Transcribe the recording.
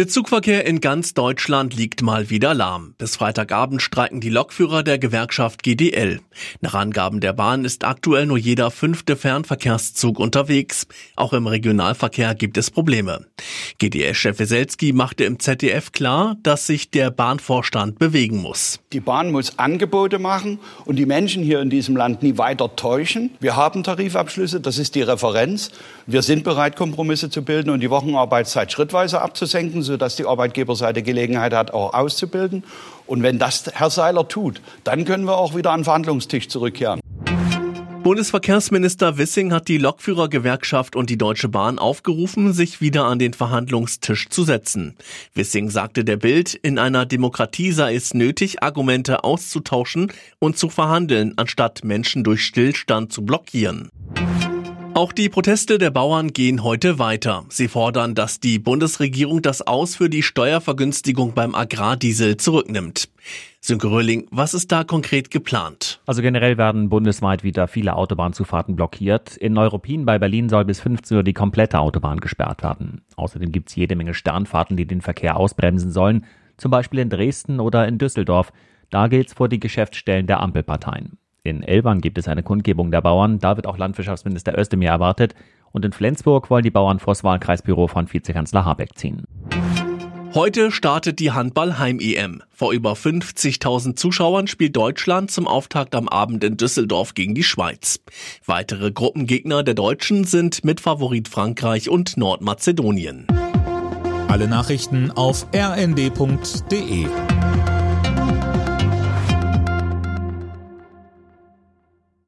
Der Zugverkehr in ganz Deutschland liegt mal wieder lahm. Bis Freitagabend streiken die Lokführer der Gewerkschaft GDL. Nach Angaben der Bahn ist aktuell nur jeder fünfte Fernverkehrszug unterwegs. Auch im Regionalverkehr gibt es Probleme. GDL-Chef Weselski machte im ZDF klar, dass sich der Bahnvorstand bewegen muss. Die Bahn muss Angebote machen und die Menschen hier in diesem Land nie weiter täuschen. Wir haben Tarifabschlüsse, das ist die Referenz. Wir sind bereit, Kompromisse zu bilden und die Wochenarbeitszeit schrittweise abzusenken sodass die Arbeitgeberseite Gelegenheit hat, auch auszubilden. Und wenn das Herr Seiler tut, dann können wir auch wieder an den Verhandlungstisch zurückkehren. Bundesverkehrsminister Wissing hat die Lokführergewerkschaft und die Deutsche Bahn aufgerufen, sich wieder an den Verhandlungstisch zu setzen. Wissing sagte der Bild, in einer Demokratie sei es nötig, Argumente auszutauschen und zu verhandeln, anstatt Menschen durch Stillstand zu blockieren. Auch die Proteste der Bauern gehen heute weiter. Sie fordern, dass die Bundesregierung das Aus für die Steuervergünstigung beim Agrardiesel zurücknimmt. Sönke Röhling, was ist da konkret geplant? Also generell werden bundesweit wieder viele Autobahnzufahrten blockiert. In Neuruppin bei Berlin soll bis 15 Uhr die komplette Autobahn gesperrt werden. Außerdem gibt es jede Menge Sternfahrten, die den Verkehr ausbremsen sollen, zum Beispiel in Dresden oder in Düsseldorf. Da gilt's vor die Geschäftsstellen der Ampelparteien. In Elbern gibt es eine Kundgebung der Bauern, da wird auch Landwirtschaftsminister Özdemir erwartet. Und in Flensburg wollen die Bauern vor das Wahlkreisbüro von Vizekanzler Habeck ziehen. Heute startet die Handball-Heim-EM. Vor über 50.000 Zuschauern spielt Deutschland zum Auftakt am Abend in Düsseldorf gegen die Schweiz. Weitere Gruppengegner der Deutschen sind Mitfavorit Frankreich und Nordmazedonien. Alle Nachrichten auf rnd.de